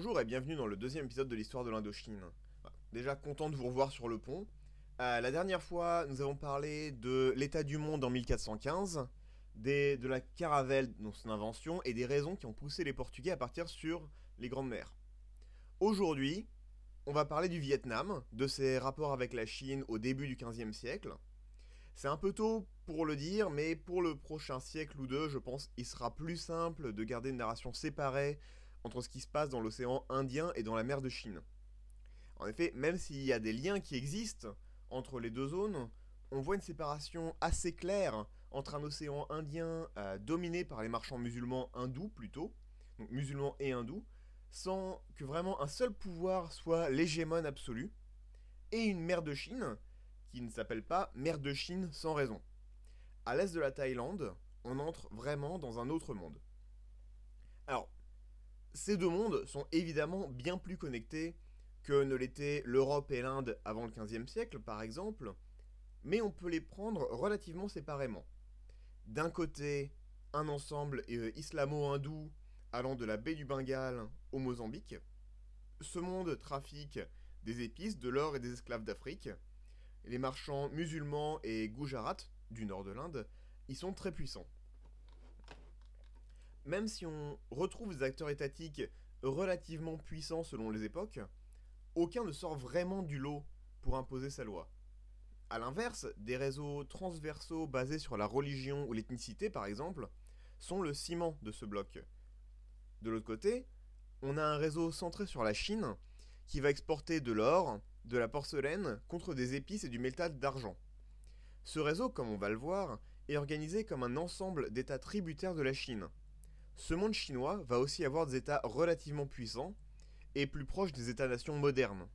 Bonjour et bienvenue dans le deuxième épisode de l'histoire de l'Indochine. Déjà content de vous revoir sur le pont. Euh, la dernière fois, nous avons parlé de l'état du monde en 1415, de la caravelle dans son invention et des raisons qui ont poussé les Portugais à partir sur les grandes mers. Aujourd'hui, on va parler du Vietnam, de ses rapports avec la Chine au début du XVe siècle. C'est un peu tôt pour le dire, mais pour le prochain siècle ou deux, je pense il sera plus simple de garder une narration séparée entre ce qui se passe dans l'océan Indien et dans la mer de Chine. En effet, même s'il y a des liens qui existent entre les deux zones, on voit une séparation assez claire entre un océan Indien euh, dominé par les marchands musulmans hindous plutôt, donc musulmans et hindous, sans que vraiment un seul pouvoir soit l'hégémone absolu, et une mer de Chine qui ne s'appelle pas mer de Chine sans raison. À l'est de la Thaïlande, on entre vraiment dans un autre monde. Alors, ces deux mondes sont évidemment bien plus connectés que ne l'étaient l'Europe et l'Inde avant le XVe siècle, par exemple, mais on peut les prendre relativement séparément. D'un côté, un ensemble euh, islamo-hindou allant de la baie du Bengale au Mozambique. Ce monde trafique des épices, de l'or et des esclaves d'Afrique. Les marchands musulmans et Gujarat, du nord de l'Inde, y sont très puissants même si on retrouve des acteurs étatiques relativement puissants selon les époques, aucun ne sort vraiment du lot pour imposer sa loi. A l'inverse, des réseaux transversaux basés sur la religion ou l'ethnicité par exemple, sont le ciment de ce bloc. De l'autre côté, on a un réseau centré sur la Chine qui va exporter de l'or, de la porcelaine contre des épices et du métal d'argent. Ce réseau, comme on va le voir, est organisé comme un ensemble d'États tributaires de la Chine, ce monde chinois va aussi avoir des États relativement puissants et plus proches des États-nations modernes.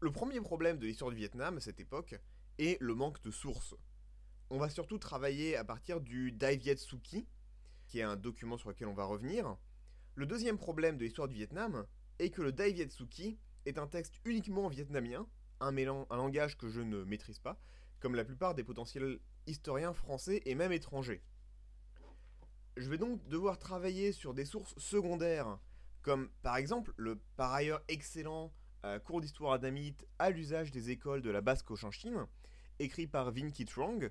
Le premier problème de l'histoire du Vietnam à cette époque est le manque de sources. On va surtout travailler à partir du Dai Viet Suki, qui est un document sur lequel on va revenir. Le deuxième problème de l'histoire du Vietnam est que le Dai Viet Suki est un texte uniquement vietnamien, un, un langage que je ne maîtrise pas, comme la plupart des potentiels historiens français et même étrangers. Je vais donc devoir travailler sur des sources secondaires, comme par exemple le par ailleurs excellent euh, cours d'histoire adamite à l'usage des écoles de la Basse-Cochinchine, écrit par Vinky Trong,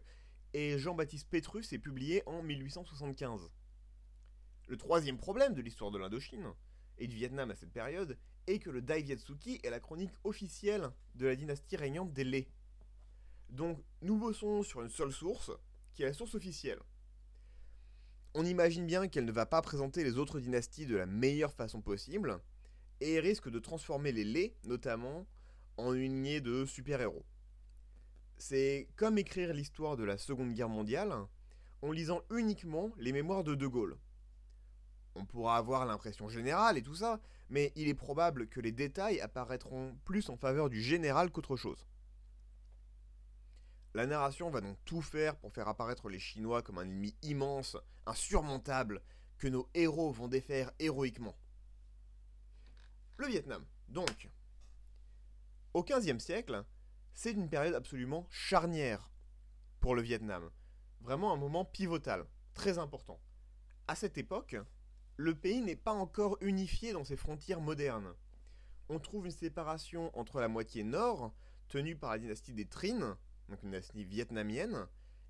et Jean-Baptiste Petrus et publié en 1875. Le troisième problème de l'histoire de l'Indochine, et du Vietnam à cette période, est que le Dai Viet Suki est la chronique officielle de la dynastie régnante des Lé. Donc nous bossons sur une seule source, qui est la source officielle. On imagine bien qu'elle ne va pas présenter les autres dynasties de la meilleure façon possible, et risque de transformer les laits, notamment, en une lignée de super-héros. C'est comme écrire l'histoire de la Seconde Guerre mondiale en lisant uniquement les mémoires de De Gaulle. On pourra avoir l'impression générale et tout ça, mais il est probable que les détails apparaîtront plus en faveur du général qu'autre chose. La narration va donc tout faire pour faire apparaître les Chinois comme un ennemi immense, insurmontable, que nos héros vont défaire héroïquement. Le Vietnam, donc. Au XVe siècle, c'est une période absolument charnière pour le Vietnam. Vraiment un moment pivotal, très important. À cette époque, le pays n'est pas encore unifié dans ses frontières modernes. On trouve une séparation entre la moitié nord, tenue par la dynastie des Trinh, donc une dynastie vietnamienne,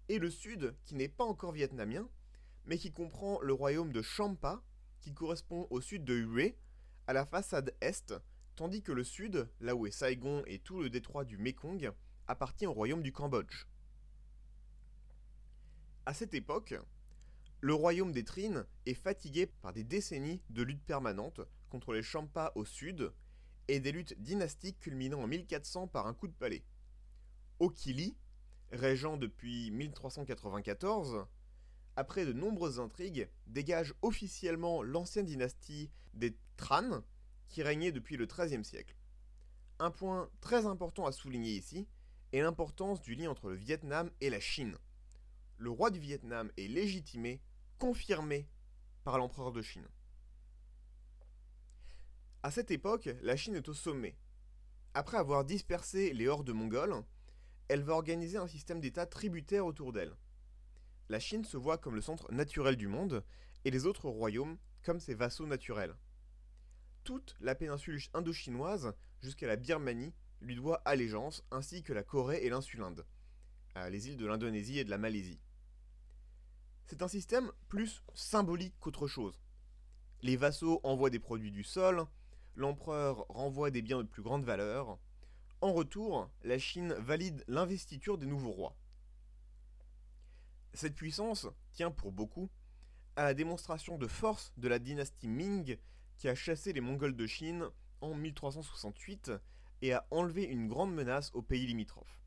et le sud, qui n'est pas encore vietnamien, mais qui comprend le royaume de Champa, qui correspond au sud de Hue, à la façade est, tandis que le sud, là où est Saigon et tout le détroit du Mekong, appartient au royaume du Cambodge. À cette époque, le royaume des Trines est fatigué par des décennies de luttes permanentes contre les Champas au sud et des luttes dynastiques culminant en 1400 par un coup de palais. Okili, régent depuis 1394, après de nombreuses intrigues, dégage officiellement l'ancienne dynastie des Tran, qui régnait depuis le XIIIe siècle. Un point très important à souligner ici est l'importance du lien entre le Vietnam et la Chine. Le roi du Vietnam est légitimé, confirmé par l'empereur de Chine. À cette époque, la Chine est au sommet. Après avoir dispersé les hordes mongoles, elle va organiser un système d'État tributaire autour d'elle. La Chine se voit comme le centre naturel du monde et les autres royaumes comme ses vassaux naturels. toute la péninsule indo-chinoise jusqu'à la Birmanie lui doit allégeance, ainsi que la Corée et l'insulinde, euh, les îles de l'Indonésie et de la Malaisie. C'est un système plus symbolique qu'autre chose. Les vassaux envoient des produits du sol, l'empereur renvoie des biens de plus grande valeur. En retour, la Chine valide l'investiture des nouveaux rois. Cette puissance tient pour beaucoup à la démonstration de force de la dynastie Ming qui a chassé les Mongols de Chine en 1368 et a enlevé une grande menace aux pays limitrophes.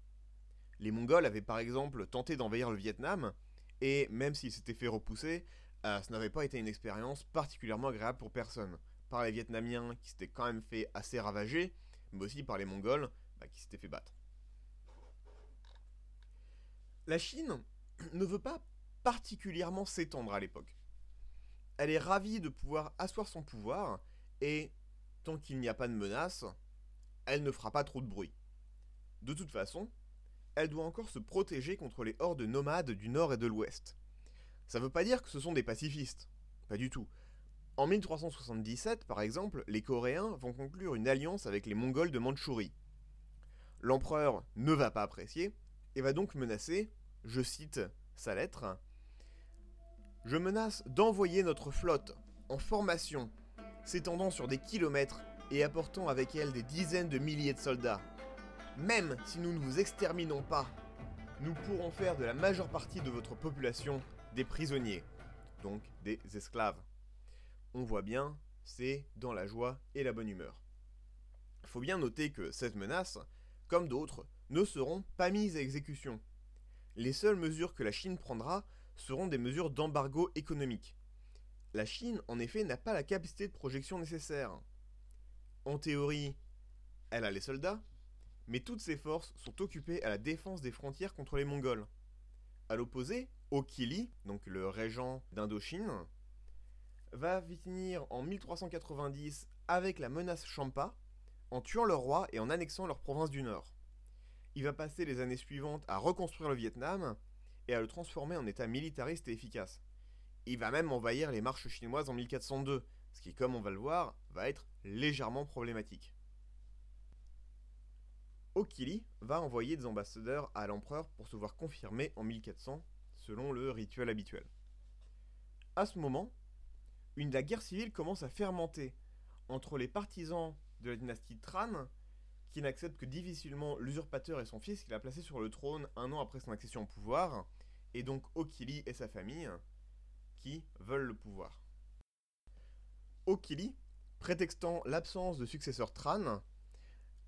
Les Mongols avaient par exemple tenté d'envahir le Vietnam, et même s'ils s'étaient fait repousser, euh, ce n'avait pas été une expérience particulièrement agréable pour personne. Par les Vietnamiens qui s'étaient quand même fait assez ravager, mais aussi par les Mongols bah, qui s'étaient fait battre. La Chine ne veut pas particulièrement s'étendre à l'époque. Elle est ravie de pouvoir asseoir son pouvoir, et tant qu'il n'y a pas de menace, elle ne fera pas trop de bruit. De toute façon, elle doit encore se protéger contre les hordes nomades du nord et de l'ouest. Ça veut pas dire que ce sont des pacifistes. Pas du tout. En 1377, par exemple, les Coréens vont conclure une alliance avec les Mongols de Mandchourie. L'empereur ne va pas apprécier et va donc menacer, je cite sa lettre, Je menace d'envoyer notre flotte en formation, s'étendant sur des kilomètres et apportant avec elle des dizaines de milliers de soldats. Même si nous ne vous exterminons pas, nous pourrons faire de la majeure partie de votre population des prisonniers, donc des esclaves. On voit bien, c'est dans la joie et la bonne humeur. Faut bien noter que cette menace, comme d'autres, ne seront pas mises à exécution. Les seules mesures que la Chine prendra seront des mesures d'embargo économique. La Chine, en effet, n'a pas la capacité de projection nécessaire. En théorie, elle a les soldats, mais toutes ses forces sont occupées à la défense des frontières contre les Mongols. A l'opposé, Okili, donc le régent d'Indochine, va finir en 1390 avec la menace Champa, en tuant le roi et en annexant leur province du Nord. Il va passer les années suivantes à reconstruire le Vietnam et à le transformer en état militariste et efficace. Il va même envahir les marches chinoises en 1402, ce qui, comme on va le voir, va être légèrement problématique. Okili va envoyer des ambassadeurs à l'empereur pour se voir confirmer en 1400, selon le rituel habituel. À ce moment, une la guerre civile commence à fermenter entre les partisans la dynastie Tran, qui n'acceptent que difficilement l'usurpateur et son fils qu'il a placé sur le trône un an après son accession au pouvoir, et donc Okili et sa famille, qui veulent le pouvoir. Okili, prétextant l'absence de successeur Tran,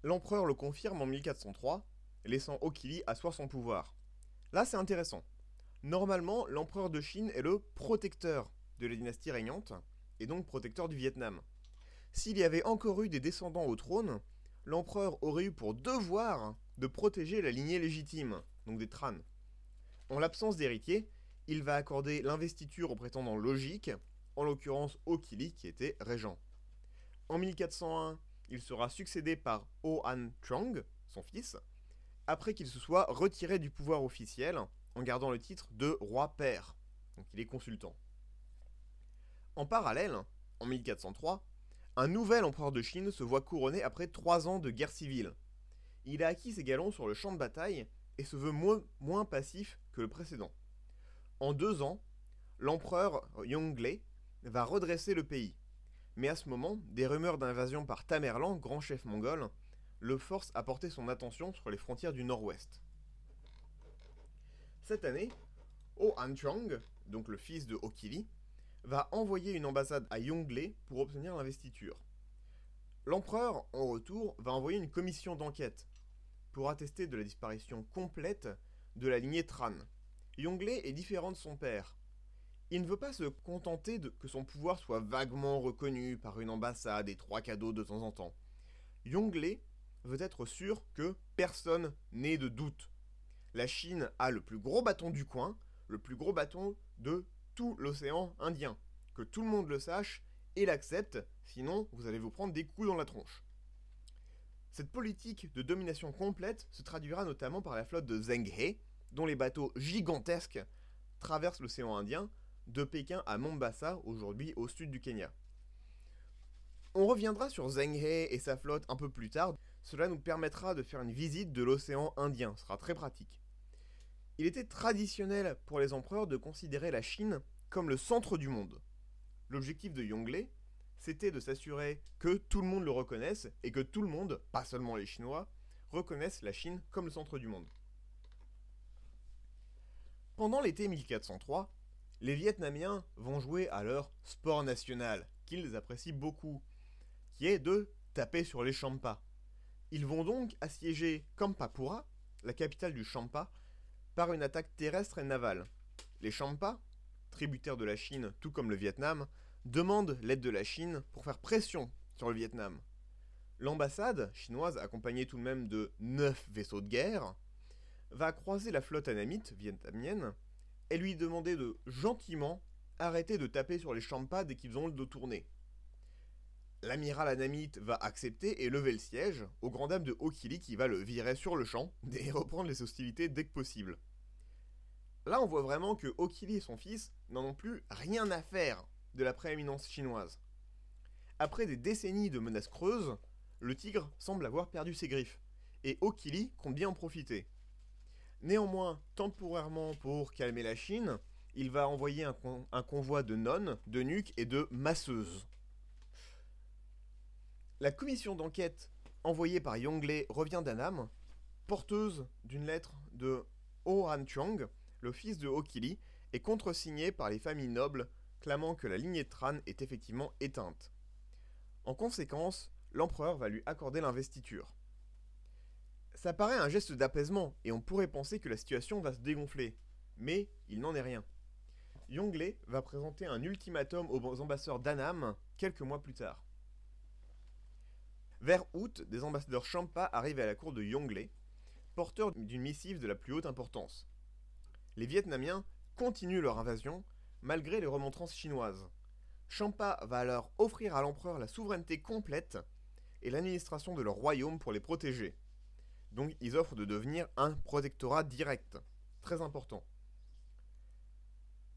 L'empereur le confirme en 1403, laissant Okili asseoir son pouvoir. Là, c'est intéressant. Normalement, l'empereur de Chine est le protecteur de la dynastie régnante, et donc protecteur du Vietnam. S'il y avait encore eu des descendants au trône, l'empereur aurait eu pour devoir de protéger la lignée légitime, donc des Tran. En l'absence d'héritier, il va accorder l'investiture aux prétendants logiques, en l'occurrence Okili qui était régent. En 1401, il sera succédé par Han Chong, son fils, après qu'il se soit retiré du pouvoir officiel en gardant le titre de roi-père. Donc il est consultant. En parallèle, en 1403, un nouvel empereur de Chine se voit couronné après trois ans de guerre civile. Il a acquis ses galons sur le champ de bataille et se veut moins, passif que le précédent. En deux ans, l'empereur Yongle va redresser le pays. Mais à ce moment, des rumeurs d'invasion par Tamerlan, grand chef mongol, le force à porter son attention sur les frontières du nord-ouest. Cette année, Oh Chong, donc le fils de Okili, va envoyer une ambassade à Yongle pour obtenir l'investiture. L'empereur, en retour, va envoyer une commission d'enquête pour attester de la disparition complète de la lignée Tran. Yongle est différent de son père, il ne veut pas se contenter de que son pouvoir soit vaguement reconnu par une ambassade et trois cadeaux de temps en temps. Yongle veut être sûr que personne n'ait de doute. La Chine a le plus gros bâton du coin, le plus gros bâton de l'océan Indien. Que tout le monde le sache et l'accepte, sinon vous allez vous prendre des coups dans la tronche. Cette politique de domination complète se traduira notamment par la flotte de Zheng He, dont les bateaux gigantesques traversent l'océan Indien de Pékin à Mombasa, aujourd'hui au sud du Kenya. On reviendra sur Zheng He et sa flotte un peu plus tard, cela nous permettra de faire une visite de l'océan Indien, ce sera très pratique. Il était traditionnel pour les empereurs de considérer la Chine comme le centre du monde. L'objectif de Yongle, c'était de s'assurer que tout le monde le reconnaisse et que tout le monde, pas seulement les Chinois, reconnaissent la Chine comme le centre du monde. Pendant l'été 1403, les Vietnamiens vont jouer à leur sport national, qu'ils apprécient beaucoup, qui est de taper sur les Champas. Ils vont donc assiéger Kampapura, la capitale du Champa, par une attaque terrestre et navale. Les Champas, tributaires de la Chine tout comme le Vietnam, demandent l'aide de la Chine pour faire pression sur le Vietnam. L'ambassade chinoise, accompagnée tout de même de 9 vaisseaux de guerre, va croiser la flotte anamite vietnamienne et lui demander de gentiment arrêter de taper sur les Champas dès qu'ils ont le dos tourné. L'amiral anamite va accepter et lever le siège, au grand dame de Okili qui va le virer sur le champ et reprendre les hostilités dès que possible. Là, on voit vraiment que Okili et son fils n'en ont plus rien à faire de la prééminence chinoise. Après des décennies de menaces creuses, le tigre semble avoir perdu ses griffes, et Okili compte bien en profiter. Néanmoins, temporairement pour calmer la Chine, il va envoyer un, convoi de nonnes, de nuques et de masseuses. La commission d'enquête envoyée par Yongle revient d'Annam, porteuse d'une lettre de Ho Han Chuang, le fils de Okili, et contresignée par les familles nobles clamant que la lignée de Tran est effectivement éteinte. En conséquence, l'empereur va lui accorder l'investiture. Ça paraît un geste d'apaisement, et on pourrait penser que la situation va se dégonfler, mais il n'en est rien. Yongle va présenter un ultimatum aux ambassadeurs d'Annam quelques mois plus tard. Vers août, des ambassadeurs Champa arrivent à la cour de Yongle, porteurs d'une missive de la plus haute importance. Les Vietnamiens continuent leur invasion, malgré les remontrances chinoises. Champa va alors offrir à l'empereur la souveraineté complète et l'administration de leur royaume pour les protéger. Donc ils offrent de devenir un protectorat direct, très important.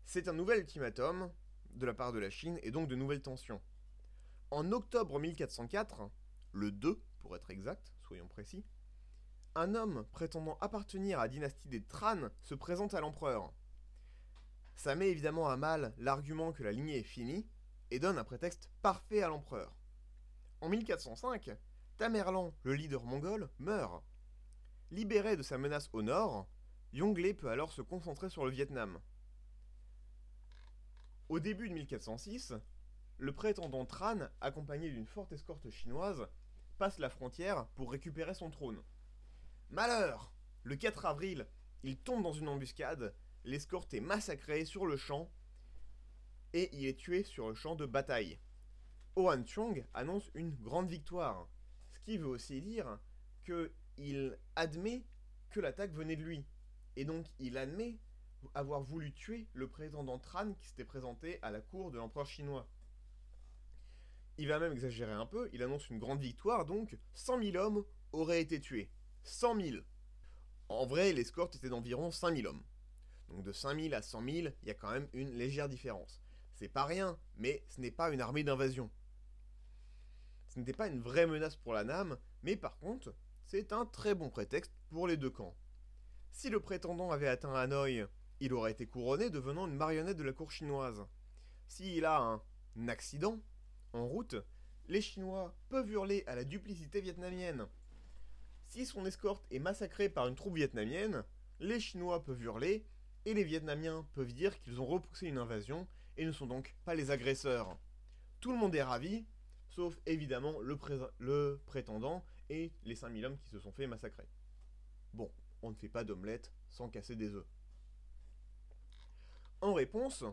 C'est un nouvel ultimatum de la part de la Chine et donc de nouvelles tensions. En octobre 1404, le 2 pour être exact, soyons précis, un homme prétendant appartenir à la dynastie des Tran se présente à l'empereur. Ça met évidemment à mal l'argument que la lignée est finie et donne un prétexte parfait à l'empereur. En 1405, Tamerlan, le leader mongol, meurt. Libéré de sa menace au nord, Yongle peut alors se concentrer sur le Vietnam. Au début de 1406, le prétendant Tran, accompagné d'une forte escorte chinoise, passe la frontière pour récupérer son trône. Malheur Le 4 avril, il tombe dans une embuscade, l'escorte est massacrée sur le champ, et il est tué sur le champ de bataille. Ohan Chung annonce une grande victoire, ce qui veut aussi dire qu'il admet que l'attaque venait de lui, et donc il admet avoir voulu tuer le prétendant Tran qui s'était présenté à la cour de l'empereur chinois. Il va même exagérer un peu, il annonce une grande victoire, donc 100 000 hommes auraient été tués. 100 000 En vrai, l'escorte était d'environ 5 000 hommes. Donc de 5 000 à 100 000, il y a quand même une légère différence. C'est pas rien, mais ce n'est pas une armée d'invasion. Ce n'était pas une vraie menace pour la NAM, mais par contre, c'est un très bon prétexte pour les deux camps. Si le prétendant avait atteint Hanoï, il aurait été couronné devenant une marionnette de la cour chinoise. S'il a un accident, en route, les Chinois peuvent hurler à la duplicité vietnamienne. Si son escorte est massacrée par une troupe vietnamienne, les Chinois peuvent hurler et les Vietnamiens peuvent dire qu'ils ont repoussé une invasion et ne sont donc pas les agresseurs. Tout le monde est ravi, sauf évidemment le, prétendant et les 5000 hommes qui se sont fait massacrer. Bon, on ne fait pas d'omelette sans casser des œufs. En réponse,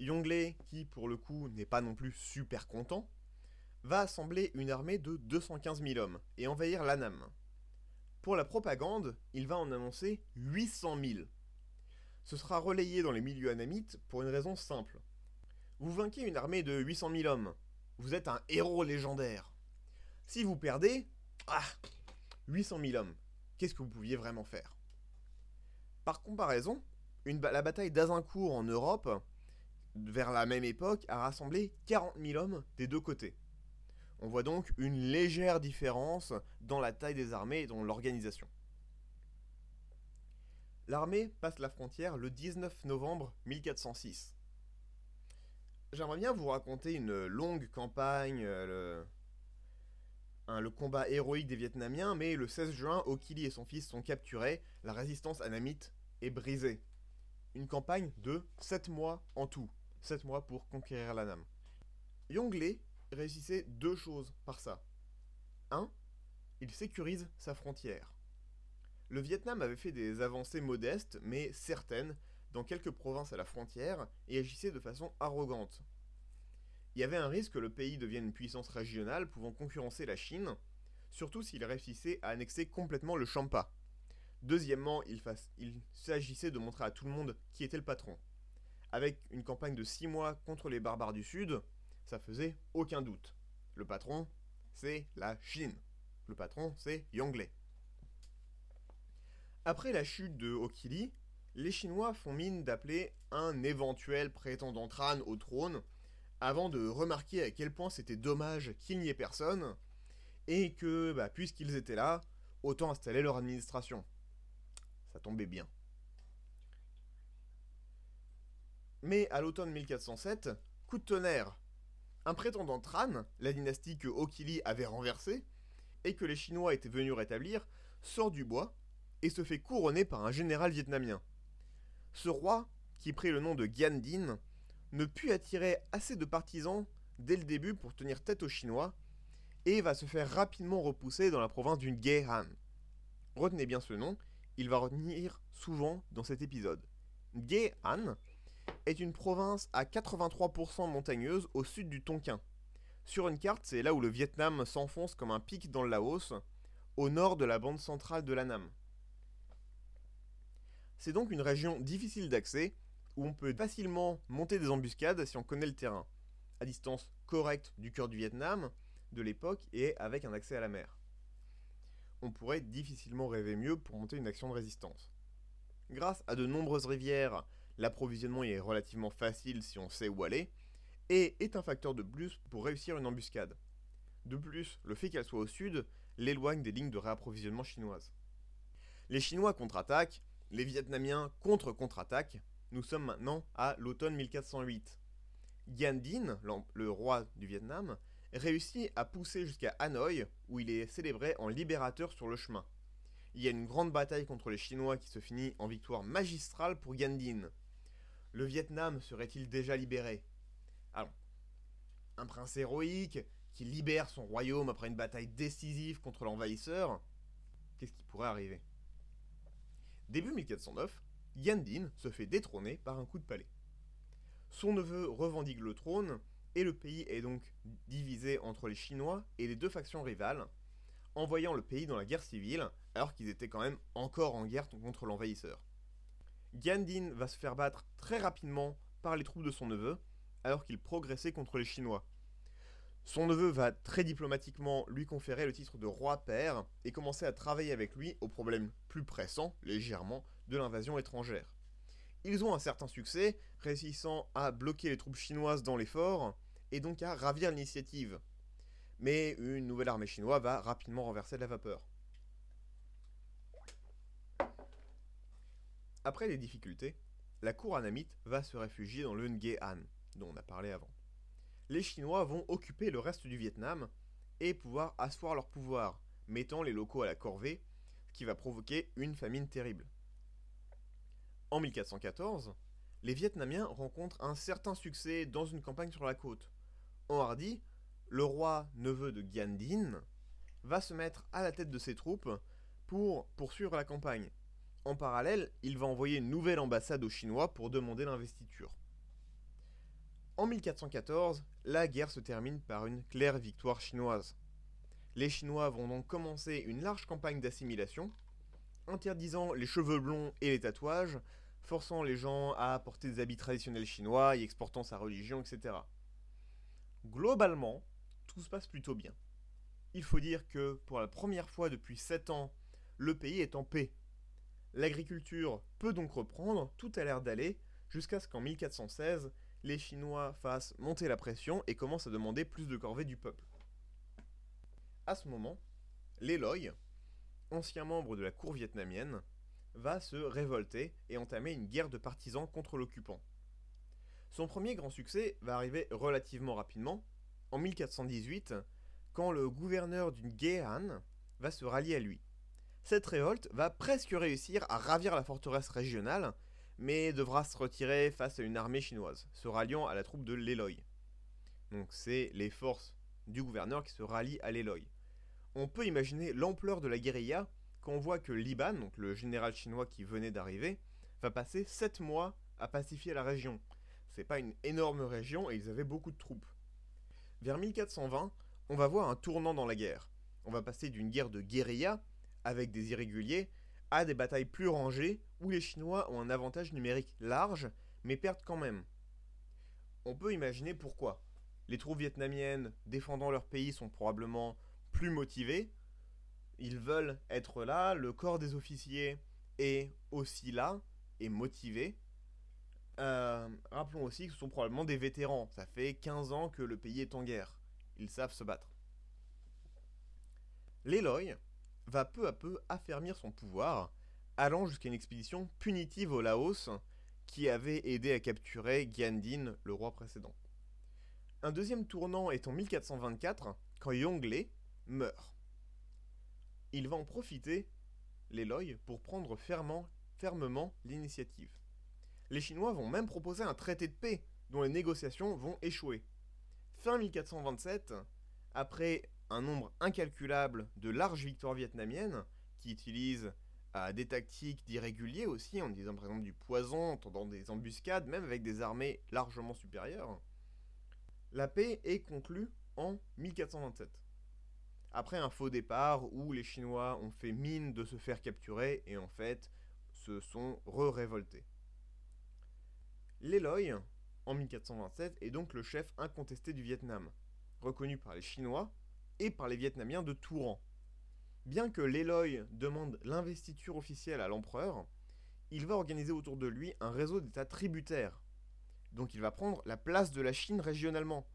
Yongle, qui pour le coup n'est pas non plus super content, va assembler une armée de 215 000 hommes et envahir l'Anam. Pour la propagande, il va en annoncer 800 000. Ce sera relayé dans les milieux anamites pour une raison simple. Vous vainquez une armée de 800 000 hommes, vous êtes un héros légendaire. Si vous perdez, ah, 800 000 hommes, qu'est-ce que vous pouviez vraiment faire? Par comparaison, la bataille d'Azincourt en Europe vers la même époque, a rassemblé 40 000 hommes des deux côtés. On voit donc une légère différence dans la taille des armées et dans l'organisation. L'armée passe la frontière le 19 novembre 1406. J'aimerais bien vous raconter une longue campagne, euh, le, combat héroïque des Vietnamiens, mais le 16 juin, Okili et son fils sont capturés, la résistance anamite est brisée. Une campagne de 7 mois en tout. 7 mois pour conquérir l'Anam. Yongle réussissait deux choses par ça. 1. Il sécurise sa frontière. Le Vietnam avait fait des avancées modestes, mais certaines, dans quelques provinces à la frontière, et agissait de façon arrogante. Il y avait un risque que le pays devienne une puissance régionale pouvant concurrencer la Chine, surtout s'il réussissait à annexer complètement le Champa. Deuxièmement, il, s'agissait de montrer à tout le monde qui était le patron. Avec une campagne de 6 mois contre les barbares du Sud, ça faisait aucun doute. Le patron, c'est la Chine. Le patron, c'est Yongle. Après la chute de Okili, les Chinois font mine d'appeler un éventuel prétendant crâne au trône, avant de remarquer à quel point c'était dommage qu'il n'y ait personne, et que, bah, puisqu'ils étaient là, autant installer leur administration. Ça tombait bien. Mais à l'automne 1407, coup de tonnerre. Un prétendant Tran, la dynastie que Okili avait renversée, et que les Chinois étaient venus rétablir, sort du bois et se fait couronner par un général vietnamien. Ce roi, qui prit le nom de Gian Dinh, ne put attirer assez de partisans dès le début pour tenir tête aux Chinois, et va se faire rapidement repousser dans la province du Han. Retenez bien ce nom, il va retenir souvent dans cet épisode. Han est une province à 83% montagneuse au sud du Tonkin. Sur une carte, c'est là où le Vietnam s'enfonce comme un pic dans le Laos, au nord de la bande centrale de l'Annam. C'est donc une région difficile d'accès, où on peut facilement monter des embuscades si on connaît le terrain, à distance correcte du cœur du Vietnam de l'époque et avec un accès à la mer. On pourrait difficilement rêver mieux pour monter une action de résistance. Grâce à de nombreuses rivières, l'approvisionnement est relativement facile si on sait où aller, et est un facteur de plus pour réussir une embuscade. De plus, le fait qu'elle soit au sud l'éloigne des lignes de réapprovisionnement chinoises. Les Chinois contre-attaquent, les Vietnamiens contre-contre-attaquent, nous sommes maintenant à l'automne 1408. Gian Dinh, le roi du Vietnam, réussit à pousser jusqu'à Hanoï, où il est célébré en libérateur sur le chemin. Il y a une grande bataille contre les Chinois qui se finit en victoire magistrale pour Gian Dinh. Le Vietnam serait-il déjà libéré? Alors, un prince héroïque qui libère son royaume après une bataille décisive contre l'envahisseur, qu'est-ce qui pourrait arriver? Début 1409, Yandin se fait détrôner par un coup de palais. Son neveu revendique le trône et le pays est donc divisé entre les Chinois et les deux factions rivales, envoyant le pays dans la guerre civile alors qu'ils étaient quand même encore en guerre contre l'envahisseur. Yandin va se faire battre très rapidement par les troupes de son neveu alors qu'il progressait contre les Chinois. Son neveu va très diplomatiquement lui conférer le titre de roi-père et commencer à travailler avec lui aux problèmes plus pressants, légèrement, de l'invasion étrangère. Ils ont un certain succès, réussissant à bloquer les troupes chinoises dans les forts et donc à ravir l'initiative. Mais une nouvelle armée chinoise va rapidement renverser la vapeur. Après les difficultés, la cour anamite va se réfugier dans le Han, dont on a parlé avant les Chinois vont occuper le reste du Vietnam et pouvoir asseoir leur pouvoir, mettant les locaux à la corvée, ce qui va provoquer une famine terrible. En 1414, les Vietnamiens rencontrent un certain succès dans une campagne sur la côte. Enhardi, le roi neveu de Gian Dinh, va se mettre à la tête de ses troupes pour poursuivre la campagne. En parallèle, il va envoyer une nouvelle ambassade aux Chinois pour demander l'investiture. En 1414, la guerre se termine par une claire victoire chinoise. Les Chinois vont donc commencer une large campagne d'assimilation, interdisant les cheveux blonds et les tatouages, forçant les gens à porter des habits traditionnels chinois et exportant sa religion, etc. Globalement, tout se passe plutôt bien. Il faut dire que pour la première fois depuis 7 ans, le pays est en paix. L'agriculture peut donc reprendre, tout a l'air d'aller, jusqu'à ce qu'en 1416, les Chinois fassent monter la pression et commencent à demander plus de corvées du peuple. À ce moment, l'Eloy, ancien membre de la cour vietnamienne, va se révolter et entamer une guerre de partisans contre l'occupant. Son premier grand succès va arriver relativement rapidement, en 1418, quand le gouverneur d'une Guéhan va se rallier à lui. Cette révolte va presque réussir à ravir la forteresse régionale, mais devra se retirer face à une armée chinoise, se ralliant à la troupe de l'Eloy. Donc c'est les forces du gouverneur qui se rallient à l'Eloy. On peut imaginer l'ampleur de la guérilla quand on voit que Liban, le général chinois qui venait d'arriver, va passer 7 mois à pacifier la région. C'est pas une énorme région et ils avaient beaucoup de troupes. Vers 1420, on va voir un tournant dans la guerre. On va passer d'une guerre de guérilla, avec des irréguliers, à des batailles plus rangées où les Chinois ont un avantage numérique large, mais perdent quand même. On peut imaginer pourquoi. Les troupes vietnamiennes défendant leur pays sont probablement plus motivées. Ils veulent être là, le corps des officiers est aussi là et motivé. Euh, rappelons aussi que ce sont probablement des vétérans. Ça fait 15 ans que le pays est en guerre. Ils savent se battre. L'Eloy va peu à peu affermir son pouvoir, allant jusqu'à une expédition punitive au Laos qui avait aidé à capturer Gyandin, le roi précédent. Un deuxième tournant est en 1424, quand Yongle meurt. Il va en profiter, l'Eloy, pour prendre fermement, fermement l'initiative. Les Chinois vont même proposer un traité de paix, dont les négociations vont échouer. Fin 1427, après un nombre incalculable de larges victoires vietnamiennes, qui utilisent euh, des tactiques d'irréguliers aussi, en disant par exemple du poison, en tendant des embuscades, même avec des armées largement supérieures, la paix est conclue en 1427. Après un faux départ où les Chinois ont fait mine de se faire capturer et en fait se sont re-révoltés. L'Eloy, en 1427, est donc le chef incontesté du Vietnam, reconnu par les Chinois et par les Vietnamiens de tout rang. Bien que l'Eloy demande l'investiture officielle à l'empereur, il va organiser autour de lui un réseau d'États tributaires. Donc il va prendre la place de la Chine régionalement.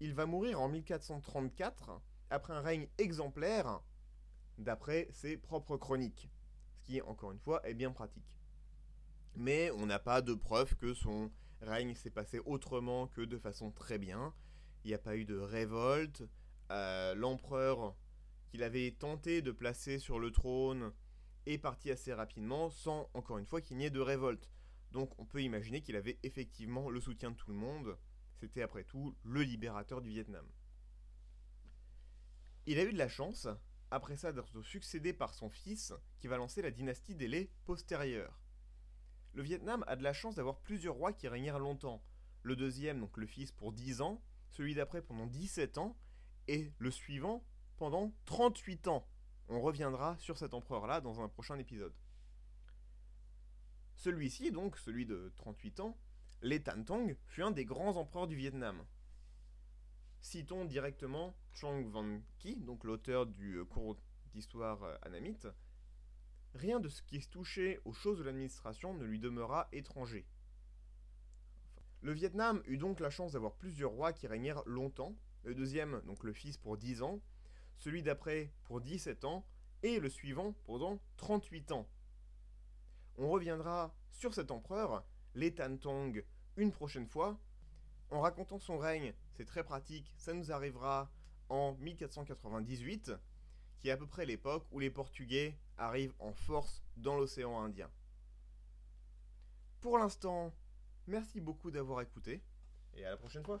Il va mourir en 1434 après un règne exemplaire d'après ses propres chroniques. Ce qui, encore une fois, est bien pratique. Mais on n'a pas de preuve que son règne s'est passé autrement que de façon très bien. Il n'y a pas eu de révolte, l'empereur qu'il avait tenté de placer sur le trône est parti assez rapidement sans, encore une fois, qu'il n'y ait de révolte. Donc on peut imaginer qu'il avait effectivement le soutien de tout le monde. C'était après tout le libérateur du Vietnam. Il a eu de la chance, après ça, d'être succédé par son fils, qui va lancer la dynastie des laits postérieure. Le Vietnam a de la chance d'avoir plusieurs rois qui régnèrent longtemps. Le deuxième, donc le fils, pour 10 ans, celui d'après pendant 17 ans, et le suivant pendant 38 ans. On reviendra sur cet empereur-là dans un prochain épisode. Celui-ci, donc, celui de 38 ans, Lê Tong, fut un des grands empereurs du Vietnam. Citons directement Chong Van Ki, donc l'auteur du euh, cours d'histoire euh, anamite. Rien de ce qui est touché aux choses de l'administration ne lui demeura étranger. Le Vietnam eut donc la chance d'avoir plusieurs rois qui régnèrent longtemps, le deuxième, donc le fils, pour 10 ans, celui d'après pour 17 ans, et le suivant pendant 38 ans. On reviendra sur cet empereur, les Tan Tong, une prochaine fois. En racontant son règne, c'est très pratique, ça nous arrivera en 1498, qui est à peu près l'époque où les Portugais arrivent en force dans l'océan Indien. Pour l'instant, merci beaucoup d'avoir écouté, et à la prochaine fois.